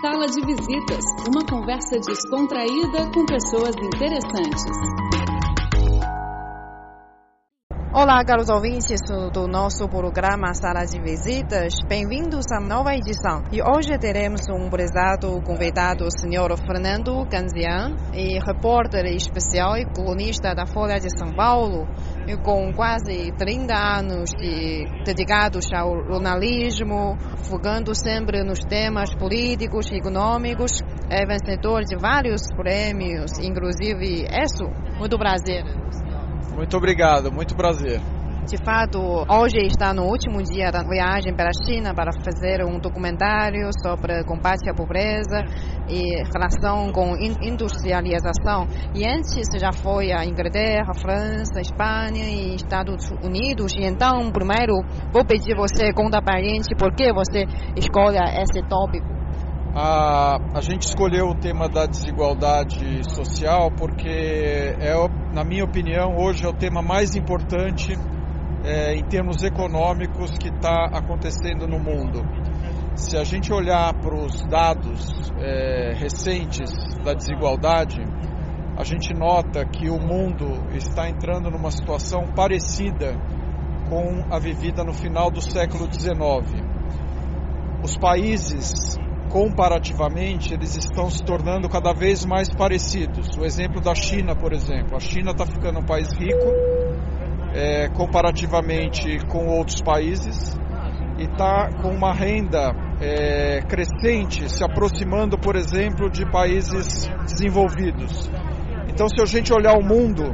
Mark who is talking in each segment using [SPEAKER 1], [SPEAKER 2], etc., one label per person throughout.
[SPEAKER 1] Sala de Visitas, uma conversa descontraída com pessoas interessantes.
[SPEAKER 2] Olá, caros ouvintes do nosso programa Sala de Visitas. Bem-vindos à nova edição. E hoje teremos um prezado convidado, o senhor Fernando Ganzian, e repórter especial e colunista da Folha de São Paulo, e com quase 30 anos de, dedicados ao jornalismo, focando sempre nos temas políticos e econômicos. É vencedor de vários prêmios, inclusive isso. Muito prazer.
[SPEAKER 3] Muito obrigado, muito prazer.
[SPEAKER 2] De fato, hoje está no último dia da viagem para a China para fazer um documentário sobre combate à pobreza e relação com industrialização. E antes já foi a Inglaterra, França, Espanha e Estados Unidos. E então, primeiro, vou pedir você conta para a gente por que você escolhe esse tópico.
[SPEAKER 3] A, a gente escolheu o tema da desigualdade social porque, é, na minha opinião, hoje é o tema mais importante é, em termos econômicos que está acontecendo no mundo. Se a gente olhar para os dados é, recentes da desigualdade, a gente nota que o mundo está entrando numa situação parecida com a vivida no final do século XIX. Os países comparativamente, eles estão se tornando cada vez mais parecidos. O exemplo da China, por exemplo. A China está ficando um país rico, é, comparativamente com outros países, e está com uma renda é, crescente, se aproximando, por exemplo, de países desenvolvidos. Então, se a gente olhar o mundo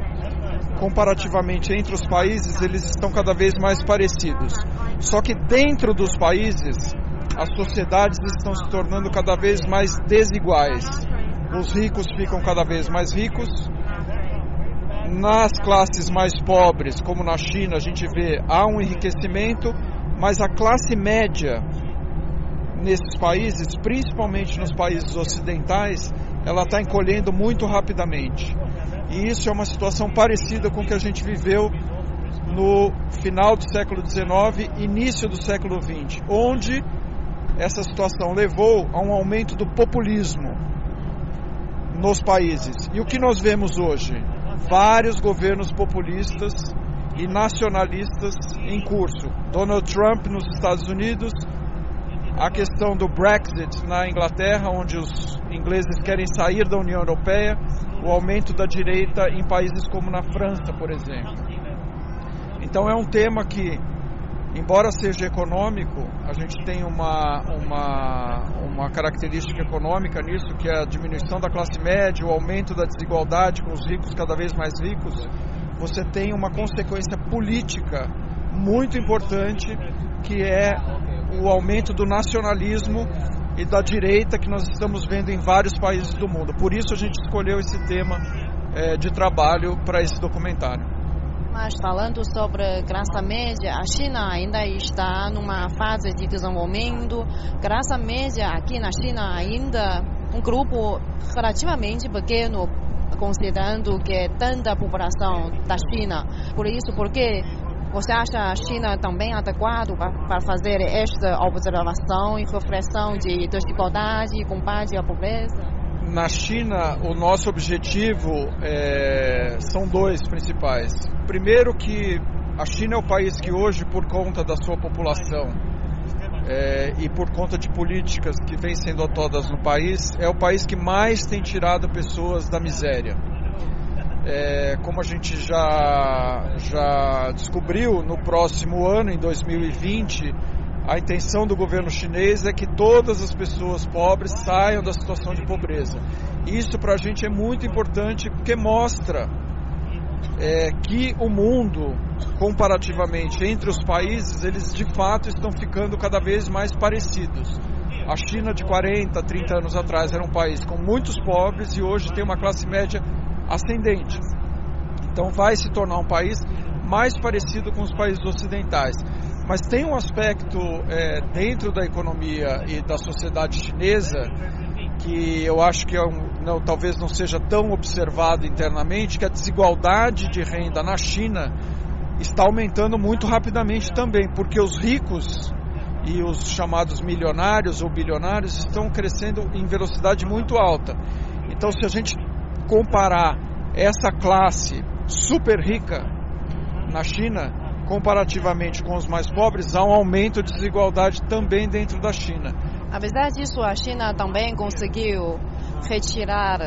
[SPEAKER 3] comparativamente entre os países, eles estão cada vez mais parecidos. Só que dentro dos países, as sociedades estão se tornando cada vez mais desiguais. Os ricos ficam cada vez mais ricos. Nas classes mais pobres, como na China, a gente vê há um enriquecimento, mas a classe média nesses países, principalmente nos países ocidentais, ela está encolhendo muito rapidamente. E isso é uma situação parecida com o que a gente viveu no final do século XIX, início do século XX, onde essa situação levou a um aumento do populismo nos países. E o que nós vemos hoje? Vários governos populistas e nacionalistas em curso. Donald Trump nos Estados Unidos, a questão do Brexit na Inglaterra, onde os ingleses querem sair da União Europeia, o aumento da direita em países como na França, por exemplo. Então é um tema que embora seja econômico, a gente tem uma, uma, uma característica econômica nisso, que é a diminuição da classe média, o aumento da desigualdade com os ricos cada vez mais ricos, você tem uma consequência política muito importante, que é o aumento do nacionalismo e da direita que nós estamos vendo em vários países do mundo. Por isso a gente escolheu esse tema é, de trabalho para esse documentário.
[SPEAKER 2] Mas falando sobre classe média, a China ainda está numa fase de desenvolvimento. Classe média aqui na China ainda um grupo relativamente pequeno, considerando que é tanta população da China. Por isso, porque você acha a China também adequado para fazer esta observação e reflexão de desigualdade e combate à pobreza?
[SPEAKER 3] Na China, o nosso objetivo é, são dois principais. Primeiro, que a China é o país que hoje, por conta da sua população é, e por conta de políticas que vêm sendo adotadas no país, é o país que mais tem tirado pessoas da miséria. É, como a gente já, já descobriu, no próximo ano, em 2020, a intenção do governo chinês é que todas as pessoas pobres saiam da situação de pobreza. Isso para a gente é muito importante porque mostra é, que o mundo, comparativamente entre os países, eles de fato estão ficando cada vez mais parecidos. A China de 40, 30 anos atrás era um país com muitos pobres e hoje tem uma classe média ascendente. Então vai se tornar um país mais parecido com os países ocidentais. Mas tem um aspecto é, dentro da economia e da sociedade chinesa que eu acho que é um, não, talvez não seja tão observado internamente, que a desigualdade de renda na China está aumentando muito rapidamente também, porque os ricos e os chamados milionários ou bilionários estão crescendo em velocidade muito alta. Então, se a gente comparar essa classe super rica na China, comparativamente com os mais pobres, há um aumento de desigualdade também dentro da China.
[SPEAKER 2] Apesar disso, a China também conseguiu retirar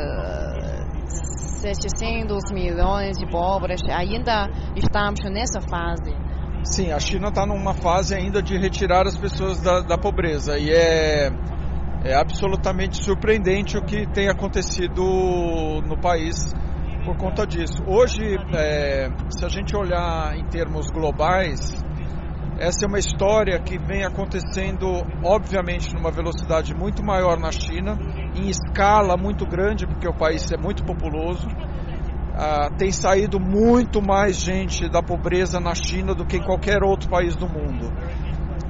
[SPEAKER 2] 700 eh, milhões de pobres. Ainda estamos nessa fase.
[SPEAKER 3] Sim, a China está numa fase ainda de retirar as pessoas da, da pobreza e é, é absolutamente surpreendente o que tem acontecido no país por conta disso. Hoje, é, se a gente olhar em termos globais, essa é uma história que vem acontecendo, obviamente, numa velocidade muito maior na China, em escala muito grande, porque o país é muito populoso. Ah, tem saído muito mais gente da pobreza na China do que em qualquer outro país do mundo.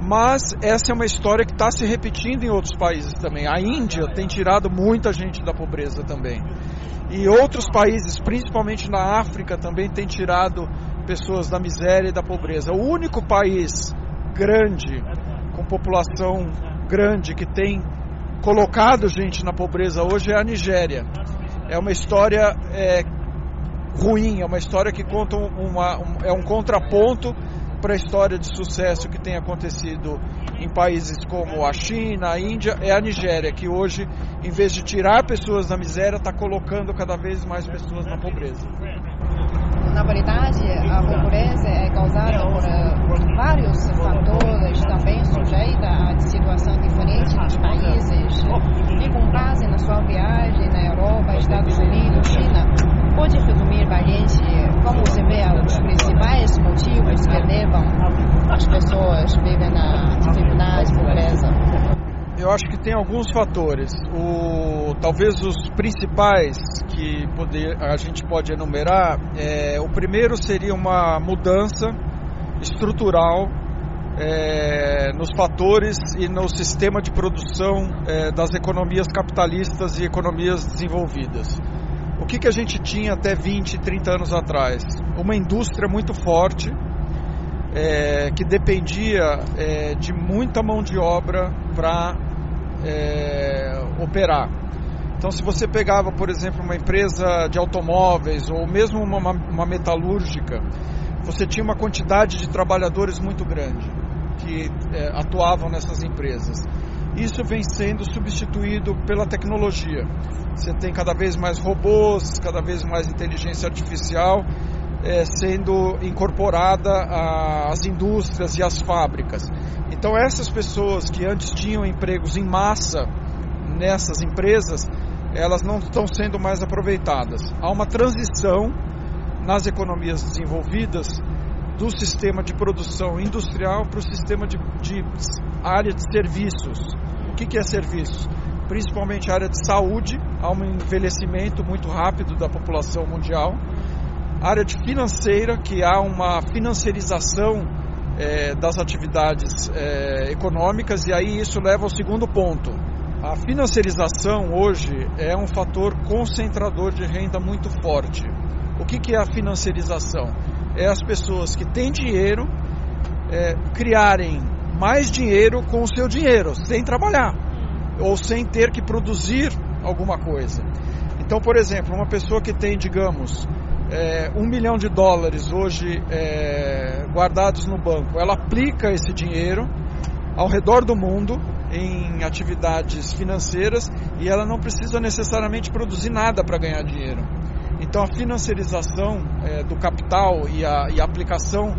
[SPEAKER 3] Mas essa é uma história que está se repetindo em outros países também. A Índia tem tirado muita gente da pobreza também. E outros países, principalmente na África, também têm tirado pessoas da miséria e da pobreza. O único país grande, com população grande, que tem colocado gente na pobreza hoje é a Nigéria. É uma história é, ruim, é uma história que conta uma, um, é um contraponto para a história de sucesso que tem acontecido em países como a China, a Índia, é a Nigéria, que hoje, em vez de tirar pessoas da miséria, está colocando cada vez mais pessoas na pobreza.
[SPEAKER 2] Na verdade, a pobreza é causada por uh, vários fatores, também sujeita a situação diferente nos países. E com base na sua viagem na Europa, Estados Unidos, China, pode resumir para a como você vê os principais motivos que levam as pessoas a viver na dificuldade, pobreza?
[SPEAKER 3] Eu acho que tem alguns fatores. O, talvez os principais que poder, a gente pode enumerar, é, o primeiro seria uma mudança estrutural é, nos fatores e no sistema de produção é, das economias capitalistas e economias desenvolvidas. O que, que a gente tinha até 20, 30 anos atrás? Uma indústria muito forte, é, que dependia é, de muita mão de obra para é, operar. Então, se você pegava, por exemplo, uma empresa de automóveis ou mesmo uma, uma metalúrgica, você tinha uma quantidade de trabalhadores muito grande que é, atuavam nessas empresas. Isso vem sendo substituído pela tecnologia. Você tem cada vez mais robôs, cada vez mais inteligência artificial é, sendo incorporada às indústrias e às fábricas. Então, essas pessoas que antes tinham empregos em massa nessas empresas, elas não estão sendo mais aproveitadas. Há uma transição nas economias desenvolvidas do sistema de produção industrial para o sistema de, de área de serviços. O que, que é serviços? Principalmente a área de saúde, há um envelhecimento muito rápido da população mundial área de financeira, que há uma financiarização é, das atividades é, econômicas, e aí isso leva ao segundo ponto. A financiarização hoje é um fator concentrador de renda muito forte. O que, que é a financiarização? É as pessoas que têm dinheiro é, criarem mais dinheiro com o seu dinheiro, sem trabalhar, ou sem ter que produzir alguma coisa. Então, por exemplo, uma pessoa que tem, digamos, é, um milhão de dólares hoje é, guardados no banco, ela aplica esse dinheiro ao redor do mundo em atividades financeiras e ela não precisa necessariamente produzir nada para ganhar dinheiro. Então a financiarização é, do capital e a, e a aplicação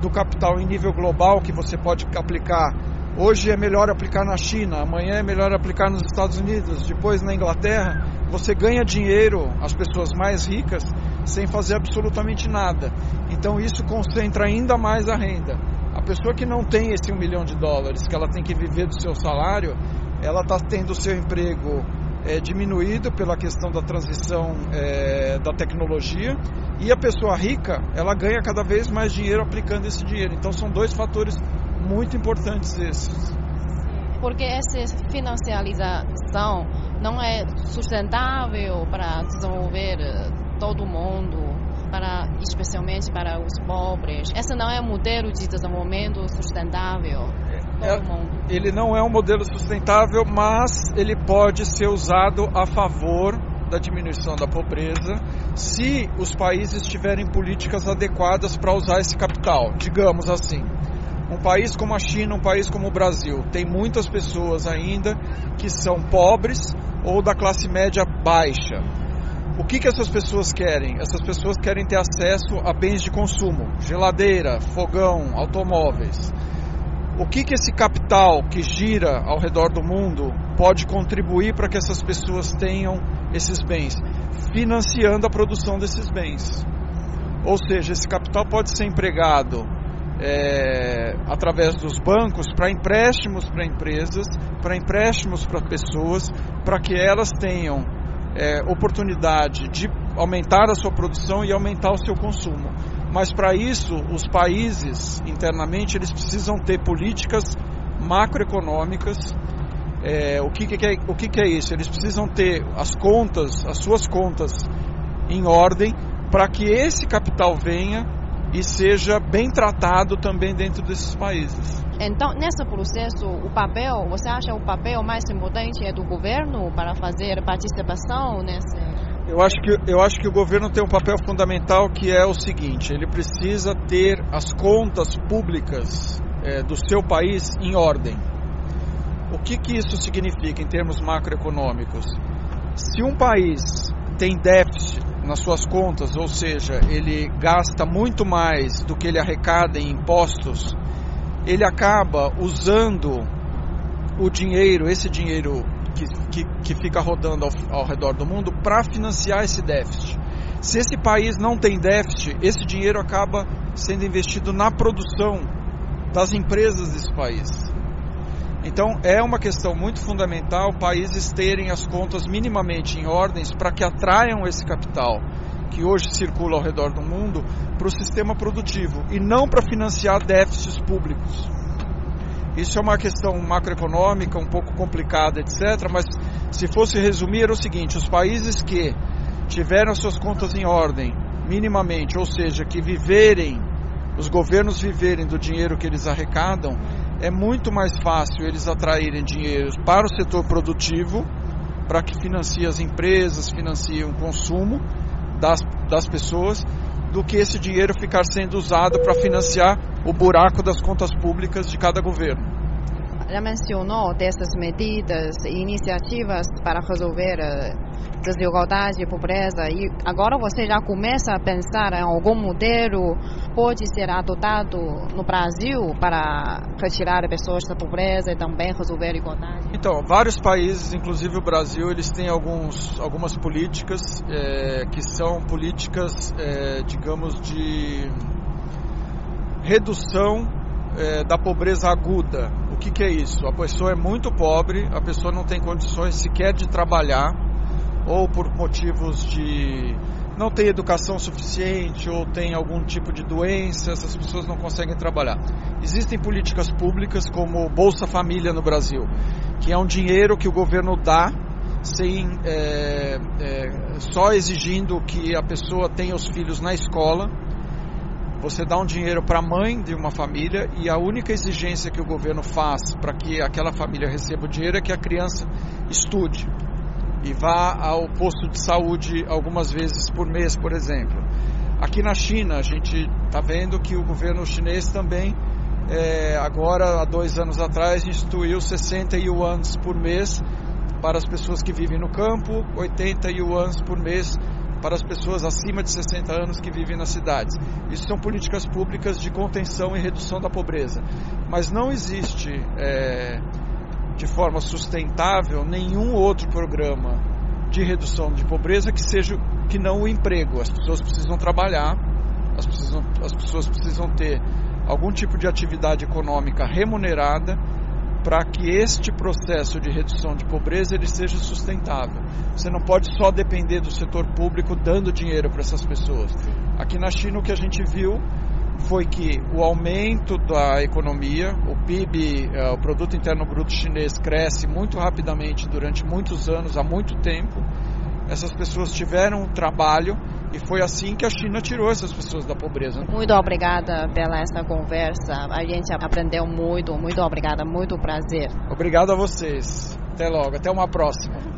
[SPEAKER 3] do capital em nível global que você pode aplicar Hoje é melhor aplicar na China, amanhã é melhor aplicar nos Estados Unidos, depois na Inglaterra. Você ganha dinheiro, as pessoas mais ricas, sem fazer absolutamente nada. Então isso concentra ainda mais a renda. A pessoa que não tem esse um milhão de dólares, que ela tem que viver do seu salário, ela está tendo o seu emprego é, diminuído pela questão da transição é, da tecnologia e a pessoa rica ela ganha cada vez mais dinheiro aplicando esse dinheiro. Então são dois fatores muito importantes esses.
[SPEAKER 2] Porque essa financiarização não é sustentável para desenvolver todo mundo, para, especialmente para os pobres. Esse não é um modelo de desenvolvimento sustentável. Mundo.
[SPEAKER 3] Ele não é um modelo sustentável, mas ele pode ser usado a favor da diminuição da pobreza se os países tiverem políticas adequadas para usar esse capital, digamos assim. Um país como a China, um país como o Brasil, tem muitas pessoas ainda que são pobres ou da classe média baixa. O que, que essas pessoas querem? Essas pessoas querem ter acesso a bens de consumo, geladeira, fogão, automóveis. O que, que esse capital que gira ao redor do mundo pode contribuir para que essas pessoas tenham esses bens? Financiando a produção desses bens. Ou seja, esse capital pode ser empregado é, através dos bancos para empréstimos para empresas, para empréstimos para pessoas, para que elas tenham é, oportunidade de aumentar a sua produção e aumentar o seu consumo. Mas para isso, os países internamente eles precisam ter políticas macroeconômicas. É, o que, que, é, o que, que é isso? Eles precisam ter as contas, as suas contas em ordem para que esse capital venha e seja bem tratado também dentro desses países.
[SPEAKER 2] Então, nesse processo, o papel, você acha o papel mais importante é do governo para fazer participação nesse?
[SPEAKER 3] Eu acho que eu acho que o governo tem um papel fundamental que é o seguinte: ele precisa ter as contas públicas é, do seu país em ordem. O que que isso significa em termos macroeconômicos? Se um país tem déficit nas suas contas, ou seja, ele gasta muito mais do que ele arrecada em impostos, ele acaba usando o dinheiro, esse dinheiro que, que, que fica rodando ao, ao redor do mundo, para financiar esse déficit. Se esse país não tem déficit, esse dinheiro acaba sendo investido na produção das empresas desse país. Então é uma questão muito fundamental países terem as contas minimamente em ordens para que atraiam esse capital que hoje circula ao redor do mundo para o sistema produtivo e não para financiar déficits públicos. Isso é uma questão macroeconômica um pouco complicada, etc. Mas se fosse resumir, era o seguinte: os países que tiveram as suas contas em ordem, minimamente, ou seja, que viverem, os governos viverem do dinheiro que eles arrecadam, é muito mais fácil eles atraírem dinheiro para o setor produtivo, para que financie as empresas, financie o consumo das, das pessoas, do que esse dinheiro ficar sendo usado para financiar o buraco das contas públicas de cada governo.
[SPEAKER 2] Já mencionou dessas medidas e iniciativas para resolver eh, desigualdade pobreza e agora você já começa a pensar em algum modelo pode ser adotado no Brasil para retirar pessoas da pobreza e também resolver a igualdade?
[SPEAKER 3] Então, vários países, inclusive o Brasil, eles têm alguns, algumas políticas é, que são políticas, é, digamos, de redução é, da pobreza aguda. O que, que é isso? A pessoa é muito pobre, a pessoa não tem condições sequer de trabalhar, ou por motivos de não tem educação suficiente ou tem algum tipo de doença, essas pessoas não conseguem trabalhar. Existem políticas públicas como Bolsa Família no Brasil, que é um dinheiro que o governo dá sem é, é, só exigindo que a pessoa tenha os filhos na escola. Você dá um dinheiro para a mãe de uma família e a única exigência que o governo faz para que aquela família receba o dinheiro é que a criança estude e vá ao posto de saúde algumas vezes por mês, por exemplo. Aqui na China, a gente está vendo que o governo chinês também, é, agora, há dois anos atrás, instituiu 60 yuans por mês para as pessoas que vivem no campo, 80 yuans por mês para as pessoas acima de 60 anos que vivem nas cidades. Isso são políticas públicas de contenção e redução da pobreza. Mas não existe. É, de forma sustentável nenhum outro programa de redução de pobreza que seja que não o emprego. As pessoas precisam trabalhar, as, precisam, as pessoas precisam ter algum tipo de atividade econômica remunerada para que este processo de redução de pobreza ele seja sustentável. Você não pode só depender do setor público dando dinheiro para essas pessoas. Aqui na China o que a gente viu foi que o aumento da economia, o PIB, eh, o Produto Interno Bruto chinês, cresce muito rapidamente durante muitos anos, há muito tempo. Essas pessoas tiveram trabalho E foi assim que a China tirou essas pessoas da pobreza.
[SPEAKER 2] Muito obrigada pela essa conversa. A gente aprendeu muito. Muito obrigada. Muito prazer.
[SPEAKER 3] Obrigado a vocês. Até logo. Até uma próxima.